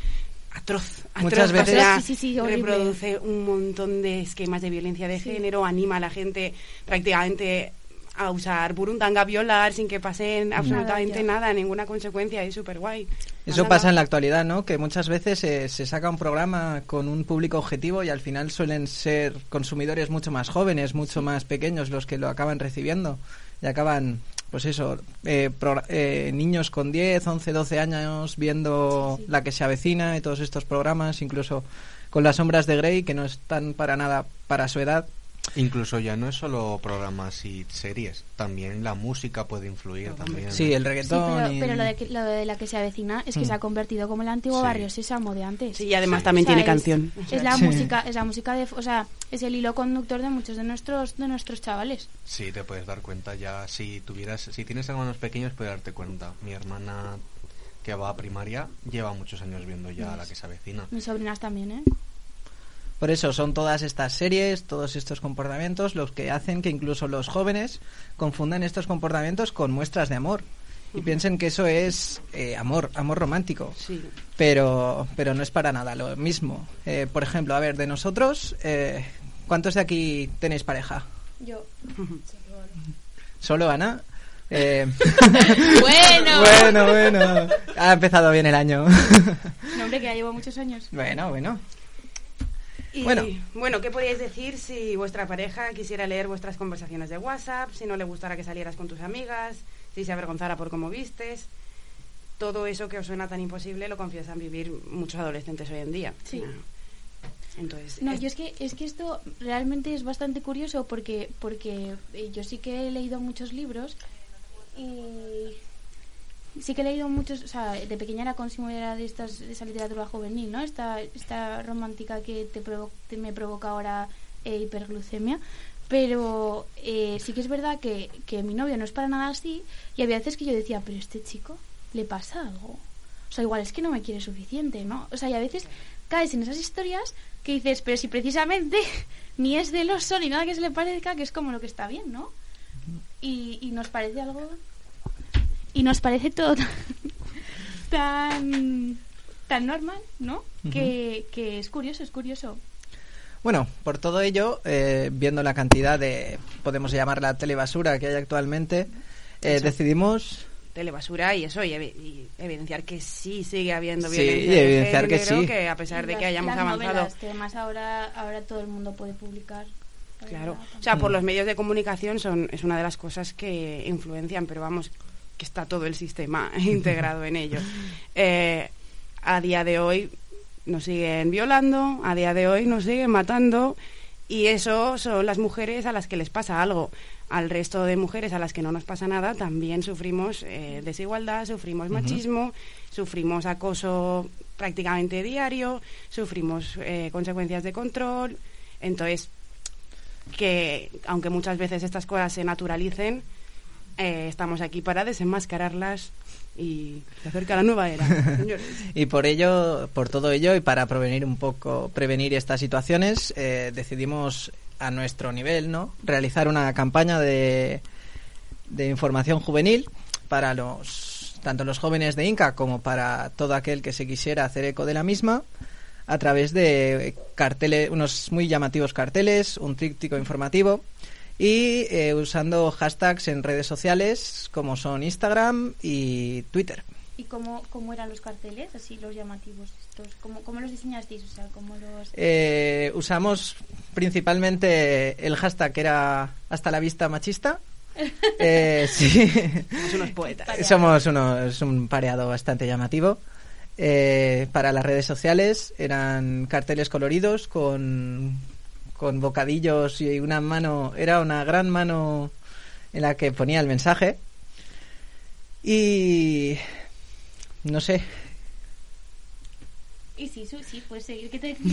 atroz. atroz, Muchas o veces- sea, Sí, sí, sí, horrible. reproduce un montón de esquemas de violencia de género, anima a la gente prácticamente a usar burundanga, a violar sin que pasen absolutamente ya. nada, ninguna consecuencia, es súper guay. Eso pasa en la actualidad, ¿no? Que muchas veces eh, se saca un programa con un público objetivo y al final suelen ser consumidores mucho más jóvenes, mucho más pequeños los que lo acaban recibiendo y acaban, pues eso, eh, pro- eh, niños con 10, 11, 12 años viendo la que se avecina y todos estos programas, incluso con las sombras de Grey que no están para nada para su edad. Incluso ya no es solo programas y series, también la música puede influir también. Sí, el Sí, reggaetón. pero, y- pero lo, de que- lo de la que se avecina es que Mm. se ha convertido como el antiguo Sí. barrio sésamo de antes. Sí, y además también tiene es- canción. Es, la Sí. música, es la música de, o sea, es el hilo conductor de muchos de nuestros de nuestros chavales. Sí, te puedes dar cuenta ya. Si tuvieras, si tienes hermanos pequeños, puedes darte cuenta. Mi hermana que va a primaria lleva muchos años viendo ya la que se avecina. Mis sobrinas también, ¿eh? Por eso son todas estas series, todos estos comportamientos los que hacen que incluso los jóvenes confundan estos comportamientos con muestras de amor y piensen que eso es eh, amor, amor romántico. Sí. Pero, pero no es para nada lo mismo. Eh, por ejemplo, a ver, de nosotros, eh, ¿cuántos de aquí tenéis pareja? Yo. ¿Solo Ana? Eh, Bueno. bueno, bueno. Ha empezado bien el año. No, hombre, que ya llevo muchos años. bueno, bueno. Y, Bueno. bueno. ¿qué podríais decir si vuestra pareja quisiera leer vuestras conversaciones de WhatsApp, si no le gustara que salieras con tus amigas, si se avergonzara por cómo vistes? Todo eso que os suena tan imposible lo confiesan vivir muchos adolescentes hoy en día. Sí. Entonces, No, es- yo es que es que esto realmente es bastante curioso porque porque eh, yo sí que he leído muchos libros y sí que he leído muchos, o sea, de pequeña era consumidora de estas de esa literatura juvenil, ¿no? Esta esta romántica que te, provo- te- me provoca ahora eh, hiperglucemia, pero eh, sí que es verdad que, que mi novio no es para nada así y había veces que yo decía, pero este chico le pasa algo. O sea, igual es que no me quiere suficiente, ¿no? O sea, y a veces caes en esas historias que dices, pero si precisamente ni es del oso ni nada que se le parezca, que es como lo que está bien, ¿no? Y, y nos parece algo... Y nos parece todo tan, tan, tan normal, ¿no? que, que es curioso, es curioso. Bueno, por todo ello, eh, viendo la cantidad de, podemos llamarla telebasura que hay actualmente, eh, decidimos telebasura y eso, y, evi- y evidenciar que sí sigue habiendo Sí, violencia y evidenciar que sí. que a pesar de que hayamos las avanzado... novelas, que además ahora, ahora todo el mundo puede publicar. Claro, o sea, por los medios de comunicación son es una de las cosas que influencian, pero vamos, que está todo el sistema integrado en ello. Eh, a día de hoy nos siguen violando, a día de hoy nos siguen matando y eso son las mujeres a las que les pasa algo. Al resto de mujeres a las que no nos pasa nada también sufrimos eh, desigualdad, sufrimos machismo, sufrimos acoso prácticamente diario, sufrimos eh, consecuencias de control. Entonces, que aunque muchas veces estas cosas se naturalicen, eh, estamos aquí para desenmascararlas y se acerca la nueva era. y por ello, por todo ello y para prevenir un poco, prevenir estas situaciones, eh, decidimos a nuestro nivel, ¿no? Realizar una campaña de de información juvenil para los tanto los jóvenes de Inca como para todo aquel que se quisiera hacer eco de la misma a través de carteles, unos muy llamativos carteles, un tríptico informativo y eh, usando hashtags en redes sociales como son Instagram y Twitter. ¿Y cómo, cómo eran los carteles, así los llamativos estos? ¿Cómo, cómo los diseñasteis? O sea, ¿cómo los...? Eh, usamos principalmente el hashtag que era hasta la vista machista. Eh, sí. Somos unos poetas. Somos unos, un pareado bastante llamativo. Eh, para las redes sociales eran carteles coloridos con, con bocadillos y una mano, era una gran mano en la que ponía el mensaje. Y no sé, Y sí, su- sí, puedes seguir. ¿Qué te aquí?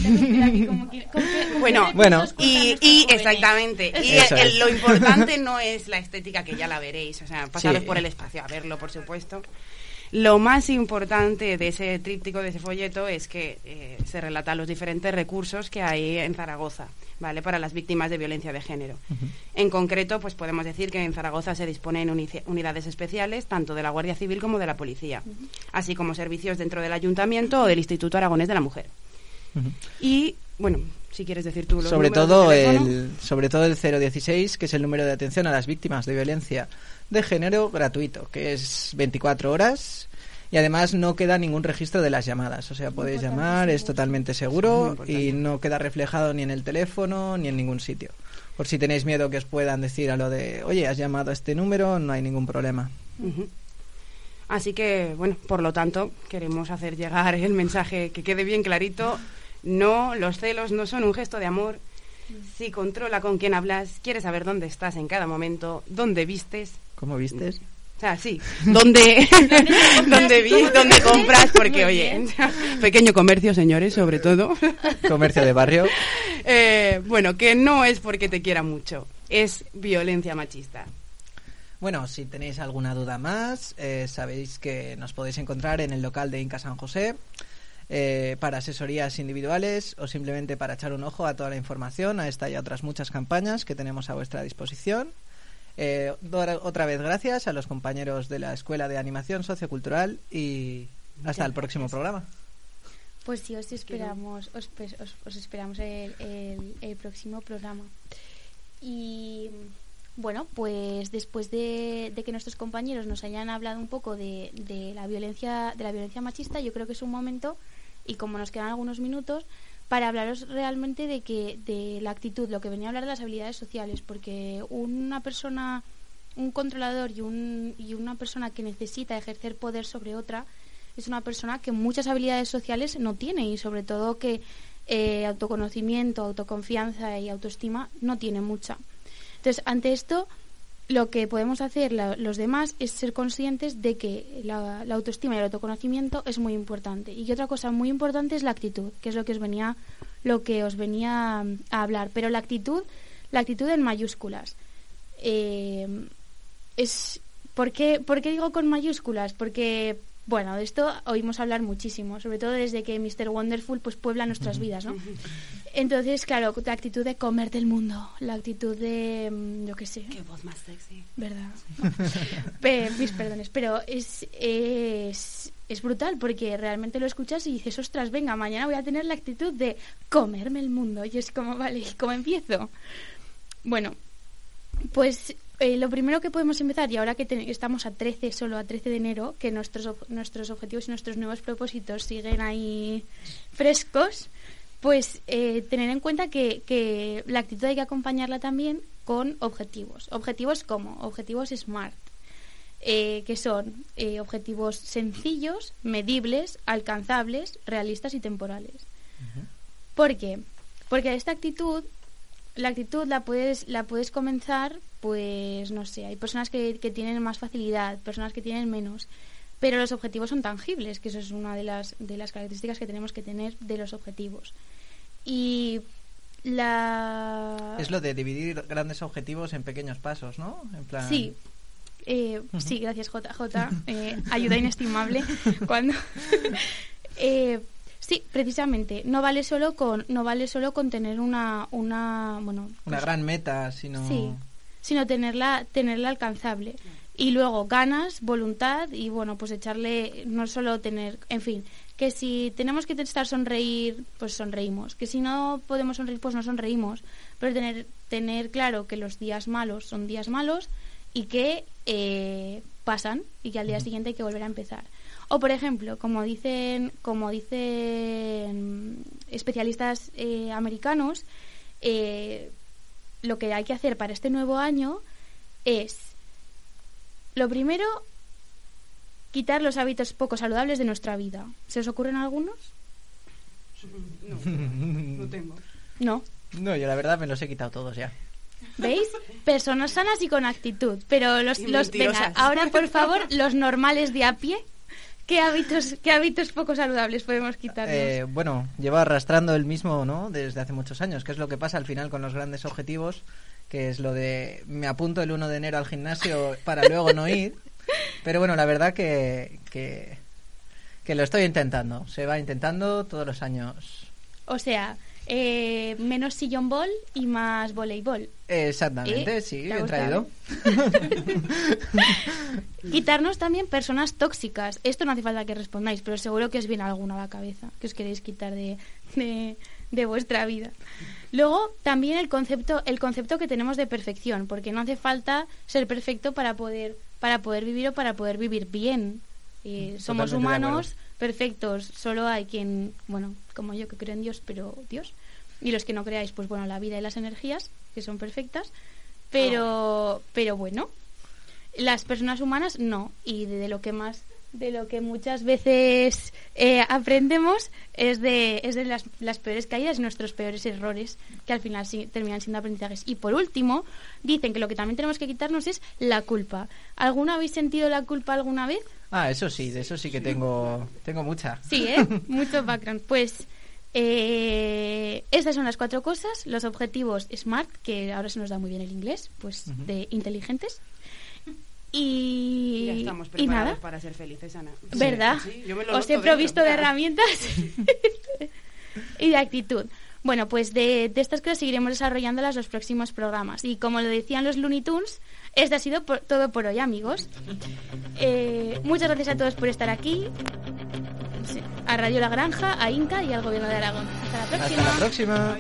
Como que- como que- como Bueno, Bueno. y, y exactamente. Y el- es. lo importante no es la estética, que ya la veréis. O sea, pasaros Sí. por el espacio a verlo, por supuesto. Lo más importante de ese tríptico, de ese folleto, es que eh, se relata los diferentes recursos que hay en Zaragoza, ¿vale? Para las víctimas de violencia de género. En concreto, pues podemos decir que en Zaragoza se disponen unidades especiales, tanto de la Guardia Civil como de la Policía, así como servicios dentro del Ayuntamiento o del Instituto Aragonés de la Mujer. Y, bueno, si quieres decir tú los sobre todo de el sobre todo el 016 que es el número de atención a las víctimas de violencia de género gratuito que es 24 horas y además no queda ningún registro de las llamadas o sea podéis llamar es totalmente seguro y no queda reflejado ni en el teléfono ni en ningún sitio por si tenéis miedo que os puedan decir a lo de oye has llamado a este número no hay ningún problema. Así que, bueno, por lo tanto, queremos hacer llegar el mensaje que quede bien clarito. No, los celos no son un gesto de amor. Si controla con quién hablas, quiere saber dónde estás en cada momento, dónde vistes. ¿Cómo vistes? O sea, sí, dónde, dónde, vi, dónde compras, porque, oye, pequeño comercio, señores, sobre todo. comercio de barrio Eh, bueno, que no es porque te quiera mucho, es violencia machista. Bueno, si tenéis alguna duda más, eh, sabéis que nos podéis encontrar en el local de Inca San José eh, para asesorías individuales o simplemente para echar un ojo a toda la información, a esta y a otras muchas campañas que tenemos a vuestra disposición. Eh, otra vez gracias a los compañeros de la Escuela de Animación Sociocultural y hasta el próximo programa. Pues sí, os esperamos, os, pe- os- os esperamos el, el- el próximo programa. Y bueno, pues después de, de que nuestros compañeros nos hayan hablado un poco de, de la violencia, de la violencia machista, yo creo que es un momento, y como nos quedan algunos minutos, para hablaros realmente de que, de la actitud, lo que venía a hablar de las habilidades sociales, porque una persona, un controlador y, un, y una persona que necesita ejercer poder sobre otra, es una persona que muchas habilidades sociales no tiene y sobre todo que eh, autoconocimiento, autoconfianza y autoestima no tiene mucha. Entonces, ante esto, lo que podemos hacer los demás es ser conscientes de que la, la autoestima y el autoconocimiento es muy importante. Y que otra cosa muy importante es la actitud, que es lo que os venía, lo que os venía mm, a hablar. Pero la actitud, la actitud en mayúsculas. Eh, es ¿por qué, por qué digo con mayúsculas? Porque bueno, de esto oímos hablar muchísimo, sobre todo desde que Mr. Wonderful pues puebla nuestras vidas, ¿no? Entonces, claro, la actitud de comerte el mundo, la actitud de, mm, yo qué sé, Qué voz más sexy. ¿verdad? Mis perdones, pero es, es, es brutal porque realmente lo escuchas y dices, ostras, venga, mañana voy a tener la actitud de comerme el mundo. Y es como, vale, ¿y ¿cómo empiezo? Bueno, pues eh, lo primero que podemos empezar, y ahora que te- estamos a 13, solo a 13 de enero, que nuestros, nuestros objetivos y nuestros nuevos propósitos siguen ahí frescos, pues eh, tener en cuenta que, que la actitud hay que acompañarla también con objetivos. Objetivos como objetivos SMART, eh, que son objetivos sencillos, medibles, alcanzables, realistas y temporales. ¿Por qué? Porque esta actitud, la actitud la puedes, la puedes comenzar, pues no sé, hay personas que, que tienen más facilidad, personas que tienen menos, pero los objetivos son tangibles, que eso es una de las, de las características que tenemos que tener de los objetivos. Y la... Es lo de dividir grandes objetivos en pequeños pasos, ¿no? En plan... Sí. Eh, Sí, gracias JJ. Eh, ayuda inestimable cuando. Eh, sí, precisamente. No vale solo con no vale solo con tener una una bueno Una pues, gran meta, sino... Sí. sino tenerla, tenerla alcanzable. Y luego ganas, voluntad y bueno, pues echarle, no solo tener, en fin, que si tenemos que intentar sonreír, pues sonreímos. Que si no podemos sonreír, pues no sonreímos. Pero tener, tener claro que los días malos son días malos y que eh, pasan y que al día siguiente hay que volver a empezar. O por ejemplo, como dicen, como dicen especialistas eh, americanos, eh, lo que hay que hacer para este nuevo año es, lo primero, quitar los hábitos poco saludables de nuestra vida. ¿Se os ocurren algunos? No, no tengo. No. No, yo la verdad me los he quitado todos ya. ¿Veis? Personas sanas y con actitud. Pero los, los venga, ahora por favor, los normales de a pie, ¿qué hábitos, qué hábitos poco saludables podemos quitarnos? Eh, bueno, lleva arrastrando el mismo, ¿no? Desde hace muchos años, que es lo que pasa al final con los grandes objetivos, que es lo de me apunto el 1 de enero al gimnasio para luego no ir. Pero bueno, la verdad que, que, que lo estoy intentando. Se va intentando todos los años. O sea, eh, menos sillón ball y más voleibol. Exactamente, ¿Eh? sí, ¿Te ha bien traído. Quitarnos también personas tóxicas. Esto no hace falta que respondáis, pero seguro que os viene alguna a la cabeza que os queréis quitar de, de, de vuestra vida. Luego, también el concepto, el concepto que tenemos de perfección, porque no hace falta ser perfecto para poder, para poder vivir o para poder vivir bien. Eh, somos humanos perfectos, solo hay quien, bueno, como yo que creo en Dios, pero Dios. Y los que no creáis, pues bueno, la vida y las energías, que son perfectas. Pero, pero bueno, las personas humanas no. Y de, de lo que más, de lo que muchas veces eh, aprendemos es de, es de las, las peores caídas y nuestros peores errores, que al final sí, terminan siendo aprendizajes. Y por último, dicen que lo que también tenemos que quitarnos es la culpa. ¿Alguna habéis sentido la culpa alguna vez? Ah, eso sí, de eso sí que tengo, tengo mucha. Sí, ¿eh? Mucho background. Pues eh, estas son las cuatro cosas. Los objetivos SMART, que ahora se nos da muy bien el inglés, pues de inteligentes. Y, Ya estamos y preparados nada. para ser felices, Ana. ¿Verdad? Sí, yo me lo Os he dentro, provisto de herramientas y de actitud. Bueno, pues de, de estas cosas seguiremos desarrollándolas los próximos programas. Y como lo decían los Looney Tunes, este ha sido por- todo por hoy, amigos. Eh, muchas gracias a todos por estar aquí. A Radio La Granja, a Inca y al Gobierno de Aragón. Hasta la próxima. Hasta la próxima.